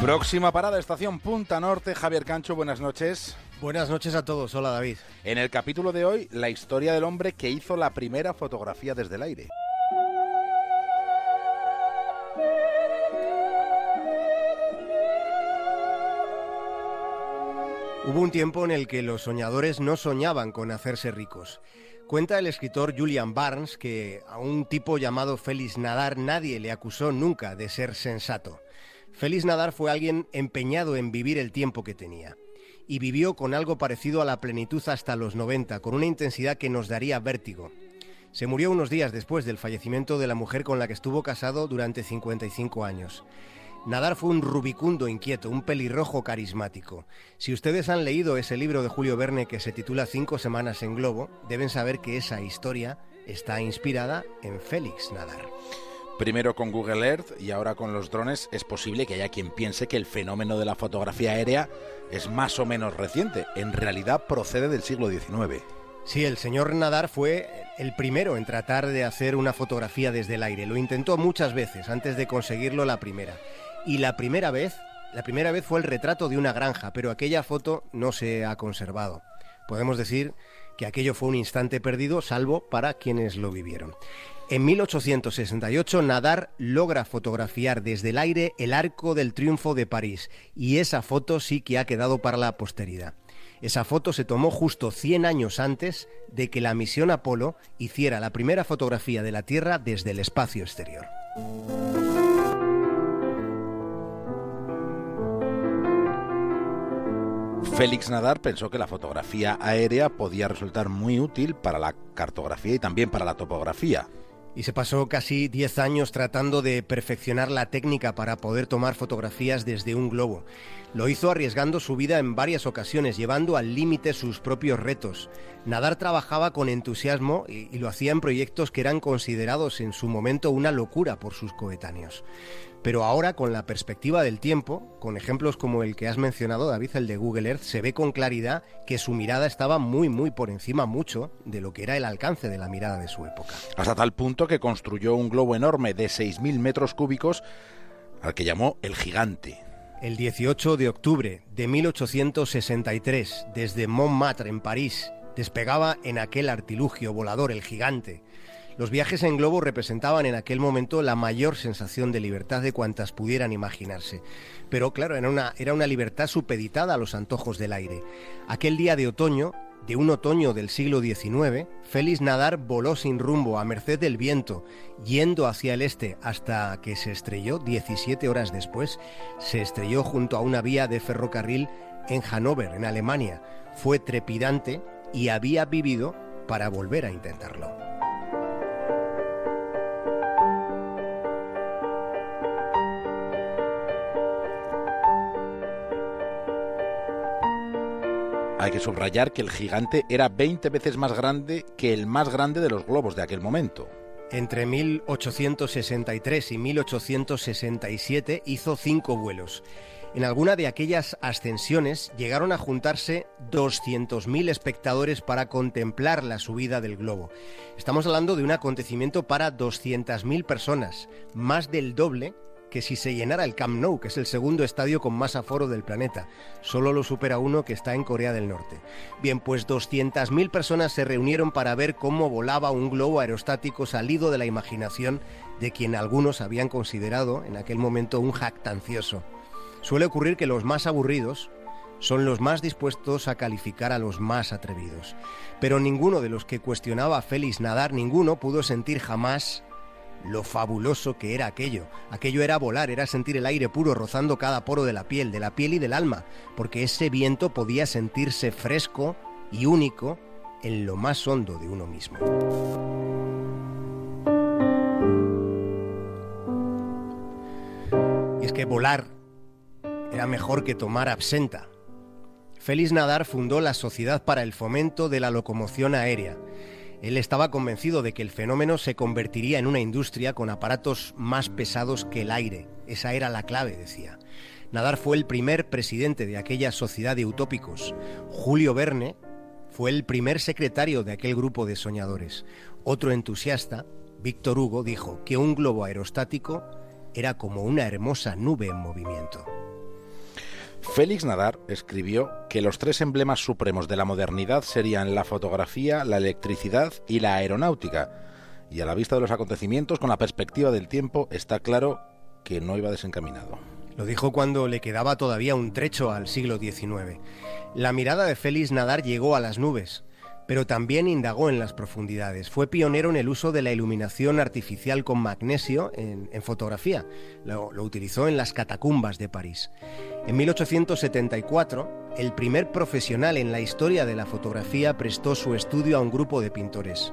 Próxima parada, estación Punta Norte. Javier Cancho, buenas noches. Buenas noches a todos. Hola, David. En el capítulo de hoy, la historia del hombre que hizo la primera fotografía desde el aire. Hubo un tiempo en el que los soñadores no soñaban con hacerse ricos. Cuenta el escritor Julian Barnes que a un tipo llamado Félix Nadar nadie le acusó nunca de ser sensato. Félix Nadar fue alguien empeñado en vivir el tiempo que tenía. Y vivió con algo parecido a la plenitud hasta los 90, con una intensidad que nos daría vértigo. Se murió unos días después del fallecimiento de la mujer con la que estuvo casado durante 55 años. Nadar fue un rubicundo inquieto, un pelirrojo carismático. Si ustedes han leído ese libro de Julio Verne que se titula Cinco semanas en globo, deben saber que esa historia está inspirada en Félix Nadar. Primero con Google Earth y ahora con los drones es posible que haya quien piense que el fenómeno de la fotografía aérea es más o menos reciente. En realidad procede del siglo XIX. Sí, el señor Nadar fue el primero en tratar de hacer una fotografía desde el aire. Lo intentó muchas veces antes de conseguirlo la primera. Y la primera vez, la primera vez fue el retrato de una granja, pero aquella foto no se ha conservado. Podemos decir que aquello fue un instante perdido, salvo para quienes lo vivieron. En 1868, Nadar logra fotografiar desde el aire el Arco del Triunfo de París, y esa foto sí que ha quedado para la posteridad. Esa foto se tomó justo 100 años antes de que la misión Apolo hiciera la primera fotografía de la Tierra desde el espacio exterior. Félix Nadar pensó que la fotografía aérea podía resultar muy útil para la cartografía y también para la topografía. Y se pasó casi 10 años tratando de perfeccionar la técnica para poder tomar fotografías desde un globo. Lo hizo arriesgando su vida en varias ocasiones, llevando al límite sus propios retos. Nadar trabajaba con entusiasmo y, y, lo hacía en proyectos que eran considerados en su momento una locura por sus coetáneos. Pero ahora, con la perspectiva del tiempo, con ejemplos como el que has mencionado, David, el de Google Earth, se ve con claridad que su mirada estaba muy, muy por encima mucho de lo que era el alcance de la mirada de su época. Hasta tal punto que construyó un globo enorme de 6.000 metros cúbicos al que llamó el gigante. El 18 de octubre de 1863, desde Montmartre, en París, despegaba en aquel artilugio volador el gigante. Los viajes en globo representaban en aquel momento la mayor sensación de libertad de cuantas pudieran imaginarse. Pero claro, era una, libertad supeditada a los antojos del aire. Aquel día de otoño, de un otoño del siglo XIX, Félix Nadar voló sin rumbo a merced del viento, yendo hacia el este hasta que se estrelló 17 horas después. Se estrelló junto a una vía de ferrocarril en Hannover, en Alemania. Fue trepidante y había vivido para volver a intentarlo. Hay que subrayar que el gigante era 20 veces más grande que el más grande de los globos de aquel momento. Entre 1863 y 1867 hizo cinco vuelos. En alguna de aquellas ascensiones llegaron a juntarse 200.000 espectadores para contemplar la subida del globo. Estamos hablando de un acontecimiento para 200.000 personas, más del doble que si se llenara el Camp Nou, que es el segundo estadio con más aforo del planeta. Solo lo supera uno que está en Corea del Norte. Bien, pues 200.000 personas se reunieron para ver cómo volaba un globo aerostático salido de la imaginación de quien algunos habían considerado en aquel momento un jactancioso. Suele ocurrir que los más aburridos son los más dispuestos a calificar a los más atrevidos. Pero ninguno de los que cuestionaba a Félix Nadar, ninguno pudo sentir jamás lo fabuloso que era aquello. Aquello era volar, era sentir el aire puro rozando cada poro de la piel, de la piel y del alma, porque ese viento podía sentirse fresco y único en lo más hondo de uno mismo. Y es que volar era mejor que tomar absenta. Félix Nadar fundó la Sociedad para el Fomento de la Locomoción Aérea. Él estaba convencido de que el fenómeno se convertiría en una industria con aparatos más pesados que el aire. Esa era la clave, decía. Nadar fue el primer presidente de aquella sociedad de utópicos. Julio Verne fue el primer secretario de aquel grupo de soñadores. Otro entusiasta, Víctor Hugo, dijo que un globo aerostático era como una hermosa nube en movimiento. Félix Nadar escribió que los tres emblemas supremos de la modernidad serían la fotografía, la electricidad y la aeronáutica. Y a la vista de los acontecimientos, con la perspectiva del tiempo, está claro que no iba desencaminado. Lo dijo cuando le quedaba todavía un trecho al siglo XIX. La mirada de Félix Nadar llegó a las nubes, pero también indagó en las profundidades. Fue pionero en el uso de la iluminación artificial con magnesio en, fotografía. Lo, lo utilizó en las catacumbas de París. En 1874, el primer profesional en la historia de la fotografía prestó su estudio a un grupo de pintores.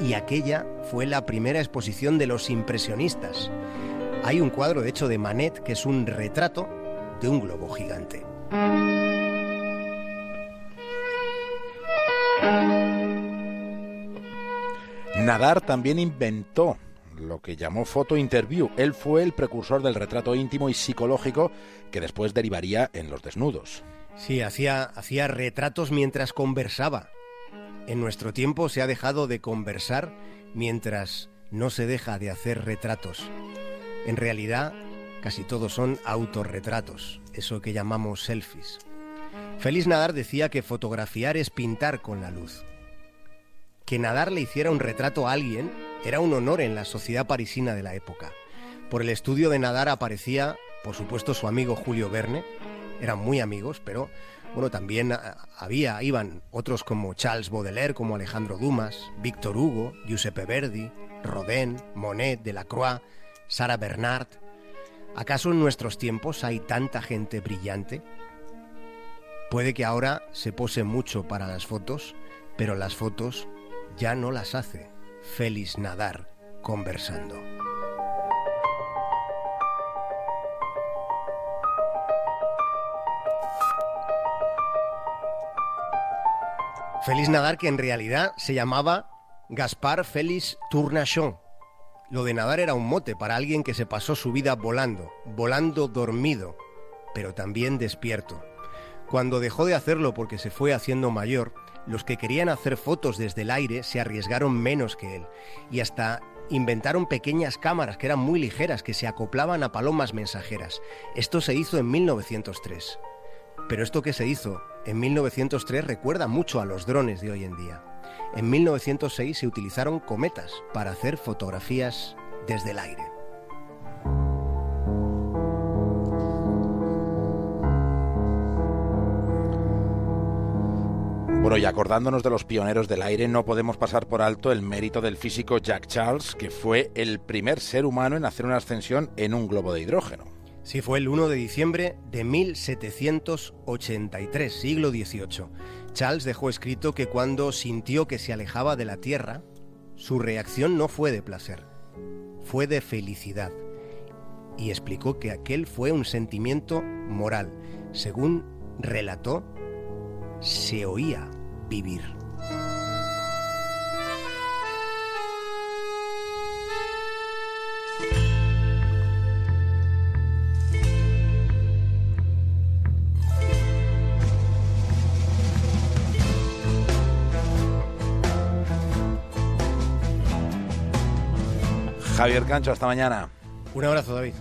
Y aquella fue la primera exposición de los impresionistas. Hay un cuadro, de hecho, de Manet, que es un retrato de un globo gigante. Nadar también inventó lo que llamó foto interview. Él fue el precursor del retrato íntimo y psicológico que después derivaría en los desnudos. Sí, hacía, hacía retratos mientras conversaba. En nuestro tiempo se ha dejado de conversar mientras no se deja de hacer retratos. En realidad, casi todos son autorretratos, eso que llamamos selfies. Félix Nadar decía que fotografiar es pintar con la luz que Nadar le hiciera un retrato a alguien era un honor en la sociedad parisina de la época. Por el estudio de Nadar aparecía, por supuesto, su amigo Julio Verne. Eran muy amigos, pero bueno, también había, iban otros como Charles Baudelaire, como Alejandro Dumas, Víctor Hugo, Giuseppe Verdi, Rodin, Monet, Delacroix, Sara Bernard. ¿Acaso en nuestros tiempos hay tanta gente brillante? Puede que ahora se pose mucho para las fotos, pero las fotos ya no las hace Félix Nadar conversando. Félix Nadar que en realidad se llamaba Gaspar Félix Tournachon. Lo de nadar era un mote para alguien que se pasó su vida volando, volando dormido, pero también despierto. Cuando dejó de hacerlo porque se fue haciendo mayor, los que querían hacer fotos desde el aire se arriesgaron menos que él y hasta inventaron pequeñas cámaras que eran muy ligeras que se acoplaban a palomas mensajeras. Esto se hizo en 1903. Pero esto que se hizo en 1903 recuerda mucho a los drones de hoy en día. En 1906 se utilizaron cometas para hacer fotografías desde el aire. Bueno, y acordándonos de los pioneros del aire, no podemos pasar por alto el mérito del físico Jack Charles, que fue el primer ser humano en hacer una ascensión en un globo de hidrógeno. Sí, fue el 1 de diciembre de 1783, siglo XVIII. Charles dejó escrito que cuando sintió que se alejaba de la Tierra, su reacción no fue de placer, fue de felicidad. Y explicó que aquel fue un sentimiento moral. Según relató, se oía vivir. Javier Cancho, hasta mañana. Un abrazo, David.